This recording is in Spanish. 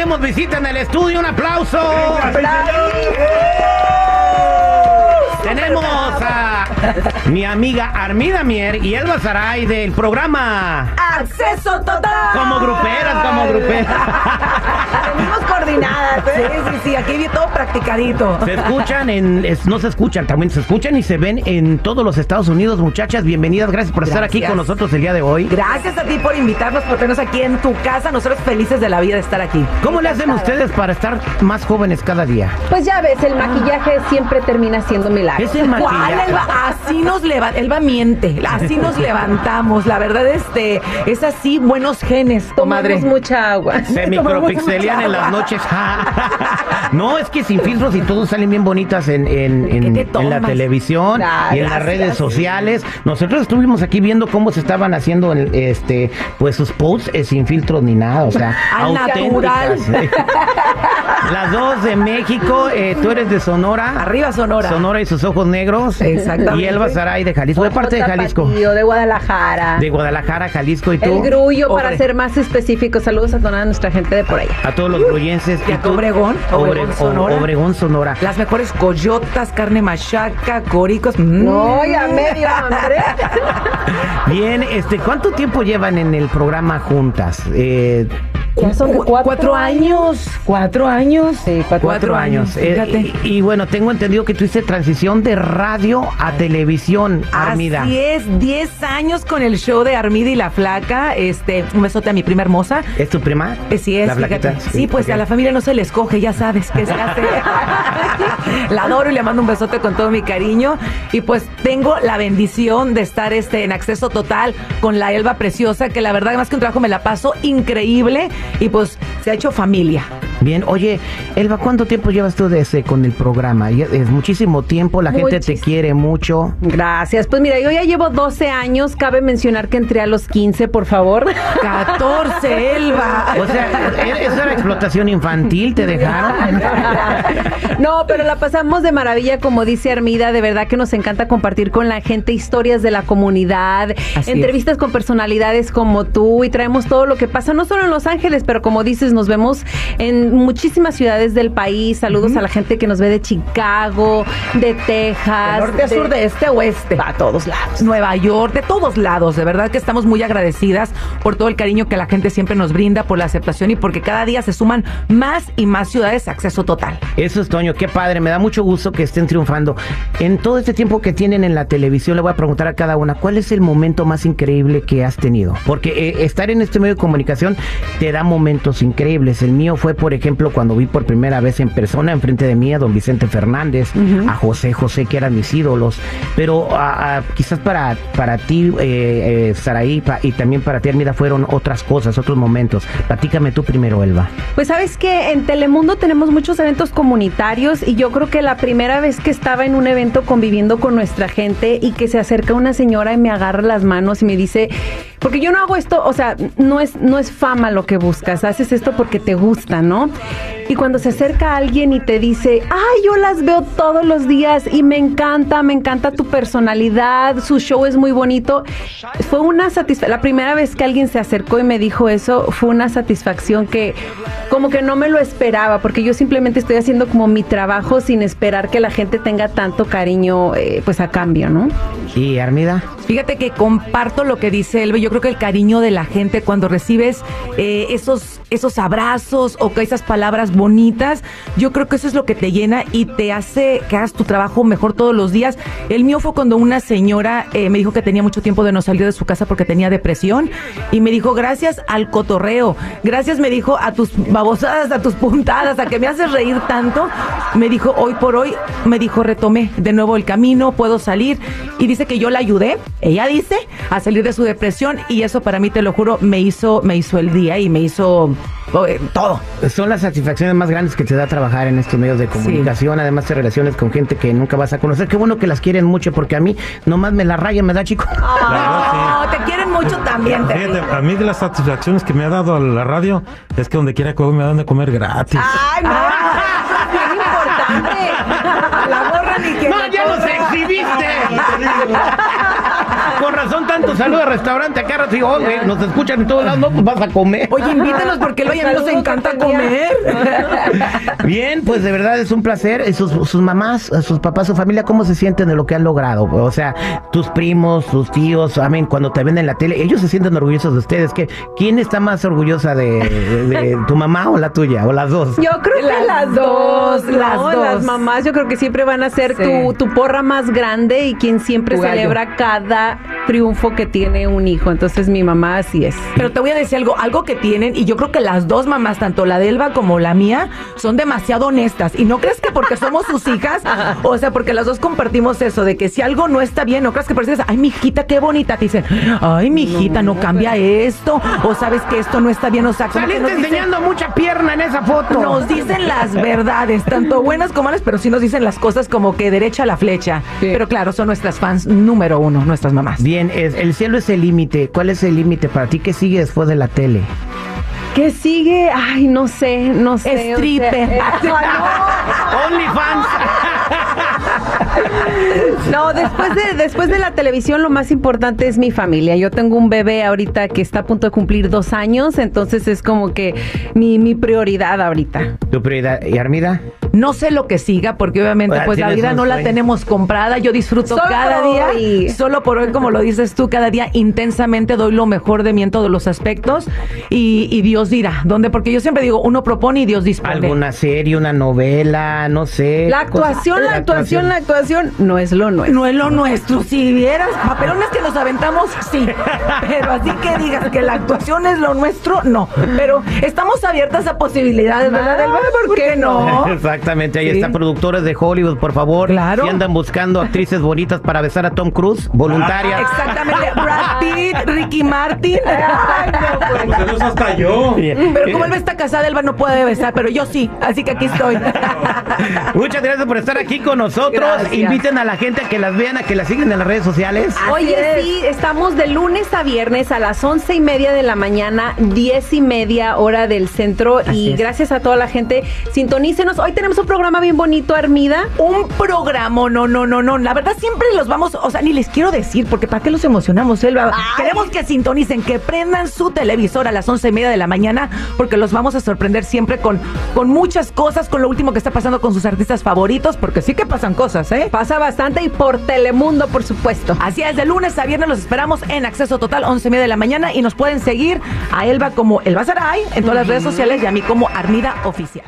Tenemos visita en el estudio, un aplauso. Tenemos a mi amiga Armida Mier y Elba Saray del programa ¡Acceso total! Como gruperas, como gruperas. Venimos ¿eh? Sí, sí, sí, aquí vi todo practicadito. Se escuchan en. es- no se escuchan, también se escuchan y se ven en todos los Estados Unidos, muchachas. Bienvenidas, gracias por estar aquí Gracias. con nosotros el día de hoy. Gracias a ti por invitarnos, por tenernos aquí en tu casa. Nosotros felices de la vida de estar aquí. ¿Cómo le hacen ustedes para estar más jóvenes cada día? Pues ya ves, el maquillaje siempre termina siendo milagro. Es el ¿Cuál, maquillaje. Elba? Así nos levanta, Elba miente, así nos levantamos. La verdad, este, es así, buenos genes, comadre. Tomamos mucha agua. Se mucha en las noches. No, es que sin filtros y todos salen bien bonitas en, en, en- ¿Qué te en la televisión y en las redes sociales. Nosotros estuvimos aquí viendo cómo se estaban haciendo el- este pues sus posts eh, sin filtros ni nada, o sea, Al auténticas. Las dos de México, eh, tú eres de Sonora. Arriba Sonora. Sonora y sus ojos negros. Exactamente. Y Elba Saray de Jalisco. ¿De parte de Jalisco? Tapatío, de Guadalajara. De Guadalajara, Jalisco. ¿Y tú? el grullo, para ser más específico. Saludos a toda nuestra gente de por allá. A todos los gruyenses. ¿Y a tu Obregón? Obregón, Obre- Sonora. Obregón, Sonora. Las mejores coyotas, carne machaca, coricos. mm. No, ya medio hambre. Bien, este, ¿cuánto tiempo llevan en el programa juntas? Eh, Ya son Cu- cuatro, cuatro años. Cuatro años. Sí, cuatro, cuatro años. Eh, Fíjate. y, y bueno, tengo entendido que tuviste transición de radio a televisión, Armida. Así es, 10 años con el show de Armida y la Flaca. Este, un besote a mi prima hermosa. ¿Es tu prima? Eh, Sí, es, La flaquita, Sí, pues ok. a la familia no se le escoge, ya sabes qué se hace. la adoro y le mando un besote con todo mi cariño. Y pues tengo la bendición de estar este, en acceso total con la Elba Preciosa, que la verdad, más que un trabajo, me la paso increíble. Y pues se ha hecho familia. Bien, oye, Elba, ¿cuánto tiempo llevas tú de ese, con el programa? Ya Es muchísimo tiempo, la gente te quiere mucho. Gracias. Pues mira, yo ya llevo 12 años. Cabe mencionar que entré a los 15, por favor. 14, Elba. O sea, ¿e- ¿eso era explotación infantil? ¿Te dejaron? No, pero la pasamos de maravilla, como dice Armida. De verdad que nos encanta compartir con la gente historias de la comunidad, Así entrevistas con personalidades como tú y traemos todo lo que pasa, no solo en Los Ángeles, pero como dices, nos vemos en muchísimas ciudades del país. Saludos a la gente que nos ve de Chicago, de Texas. De norte a sur, de este a oeste. A todos lados. Nueva York, de todos lados. De verdad que estamos muy agradecidas por todo el cariño que la gente siempre nos brinda, por la aceptación y porque cada día se suman más y más ciudades a acceso total. Eso es, Toño, qué padre, me da mucho gusto que estén triunfando. En todo este tiempo que tienen en la televisión, le voy a preguntar a cada una, ¿cuál es el momento más increíble que has tenido? Porque eh, estar en este medio de comunicación te da momentos increíbles. El mío fue, por ejemplo, cuando vi por primera vez en persona, enfrente de mí, a don Vicente Fernández, a José José, que eran mis ídolos. Pero ah, ah, quizás para, para ti, eh, eh, Saraí, pa- y también para ti, Armida, fueron otras cosas, otros momentos. Platícame tú primero, Elba. Pues sabes que en Telemundo tenemos muchos eventos comunitarios y yo creo que la primera vez que estaba en un evento conviviendo con nuestra gente y que se acerca una señora y me agarra las manos y me dice, porque yo no hago esto, o sea, no es, no es fama lo que buscas, haces esto porque te gusta, ¿no? Y cuando se acerca alguien y te dice, ay, yo las veo todos los días y me encanta, me encanta tu personalidad, su show es muy bonito, fue una satisfacción, la primera vez que alguien se acercó y me dijo eso, fue una satisfacción que como que no me lo esperaba, porque yo simplemente estoy haciendo como mi trabajo sin esperar que la gente tenga tanto cariño, eh, pues a cambio, ¿no? ¿Y Armida? Fíjate que comparto lo que dice Elbe. Yo creo que el cariño de la gente cuando recibes eh, esos, esos abrazos o que esas palabras bonitas, yo creo que eso es lo que te llena y te hace que hagas tu trabajo mejor todos los días. El mío fue cuando una señora eh, me dijo que tenía mucho tiempo de no salir de su casa porque tenía depresión y me dijo, gracias al cotorreo, gracias me dijo a tus babosadas, a tus puntadas, a que me haces reír tanto, me dijo, hoy por hoy, me dijo, retomé de nuevo el camino, puedo salir y dice que yo la ayudé, ella dice, a salir de su depresión y eso para mí, te lo juro, me hizo, me hizo el día y me hizo eh, todo. Son las satisfacciones más grandes que te da trabajar en estos medios de comunicación. Además, te relaciones con gente que nunca vas a conocer. Qué bueno que las quieren mucho, porque a mí nomás me la raya, me da chico. No, te quieren mucho también. te Fíjate, a mí de las satisfacciones que me ha dado a la radio es que donde quiera que voy me dan de comer gratis. Ay, no, es importante. La gorra ni que ¡No, ya los corra. exhibiste! Con razón, tanto saludo al restaurante acá. Digo, oh, güey, nos escuchan en todos lados, no, pues vas a comer. Oye, invítenos porque luego a mí nos encanta comer. Bien, pues de verdad es un placer. Sus, sus mamás, sus papás, su familia, ¿cómo se sienten de lo que han logrado? O sea, tus primos, tus tíos, amén, cuando te ven en la tele, ellos se sienten orgullosos de ustedes. ¿Qué, ¿Quién está más orgullosa de, de- de tu mamá o la tuya? ¿O las dos? Yo creo que Las las, dos, dos, las ¿no? dos. Las mamás yo creo que siempre van a ser Sí. tu, tu porra más grande y quien siempre celebra cada triunfo que tiene un hijo. Entonces mi mamá así es. Pero te voy a decir algo, algo que tienen, y yo creo que las dos mamás, tanto la de Elba como la mía, son demasiado honestas. Y no crees que porque somos sus hijas, o sea, porque las dos compartimos eso, de que si algo no está bien, no crees que pareces, ay, mi hijita, qué bonita. Te dicen, ay, mi hijita, no, cambia esto, o sabes que esto no es bien, o sea, Saliste nos dicen- enseñando mucha pierna en esa foto. Nos dicen las verdades, tanto buenas como malas, pero sí nos dicen las cosas como que derecha a la flecha. Pero claro, son nuestras fans número uno, nuestras mamás. Bien, es, el cielo es el límite. ¿Cuál es el límite para ti? ¿Qué sigue después de la tele? ¿Qué sigue? Ay, no sé, no sé. o sea, Stripper. eh, ay, OnlyFans. No, después de, después de la televisión lo más importante es mi familia. Yo tengo un bebé ahorita que está a punto de cumplir dos años, entonces es como que mi, mi prioridad ahorita. ¿Tu prioridad? ¿Y Armida? No sé lo que siga, porque obviamente pues la vida no la tenemos comprada. Yo disfruto Solo cada día, hoy. solo por hoy, como lo dices tú, cada día intensamente doy lo mejor de mí en todos los aspectos y, y Dios dirá, ¿dónde? Porque yo siempre digo, uno propone y Dios dispone. ¿Alguna serie, una novela, no sé? La actuación, la actuación, la actuación no es lo nuestro. No es lo nuestro. Si vieras papelones que nos aventamos, sí. Pero así que digas que la actuación es lo nuestro, no. Pero estamos abiertas a posibilidades, ¿verdad, Elba? ¿Por qué no? Exactamente, ahí Sí. está, productores de Hollywood, por favor. Claro. Si andan buscando actrices bonitas para besar a Tom Cruise, voluntarias. Exactamente. Brad Pitt, Ricky Martin. Ay, no, pues. Pues celoso hasta yo. Pero como él está casada, Elba no puede besar, pero yo sí. Así que aquí estoy. Muchas gracias por estar aquí con nosotros. Gracias. Inviten a la gente a que las vean, a que las sigan en las redes sociales. Oye, sí, estamos de lunes a viernes a las once y media de la mañana, diez y media hora del centro. Así y es. gracias a toda la gente, sintonícenos. Hoy tenemos un programa bien bonito, Armida. Un programa, no, no, no, no. La verdad siempre los vamos, o sea, ni les quiero decir, porque ¿para qué los emocionamos, Elba? Queremos que sintonicen, que prendan su televisor a las once y media de la mañana, porque los vamos a sorprender siempre con, con muchas cosas, con lo último que está pasando con sus artistas favoritos, porque sí que pasan cosas, ¿eh? Pasa bastante y por Telemundo, por supuesto. Así es, de lunes a viernes los esperamos en Acceso Total, once y media de la mañana, y nos pueden seguir a Elba como Elba Saray en todas las redes sociales y a mí como Armida Oficial.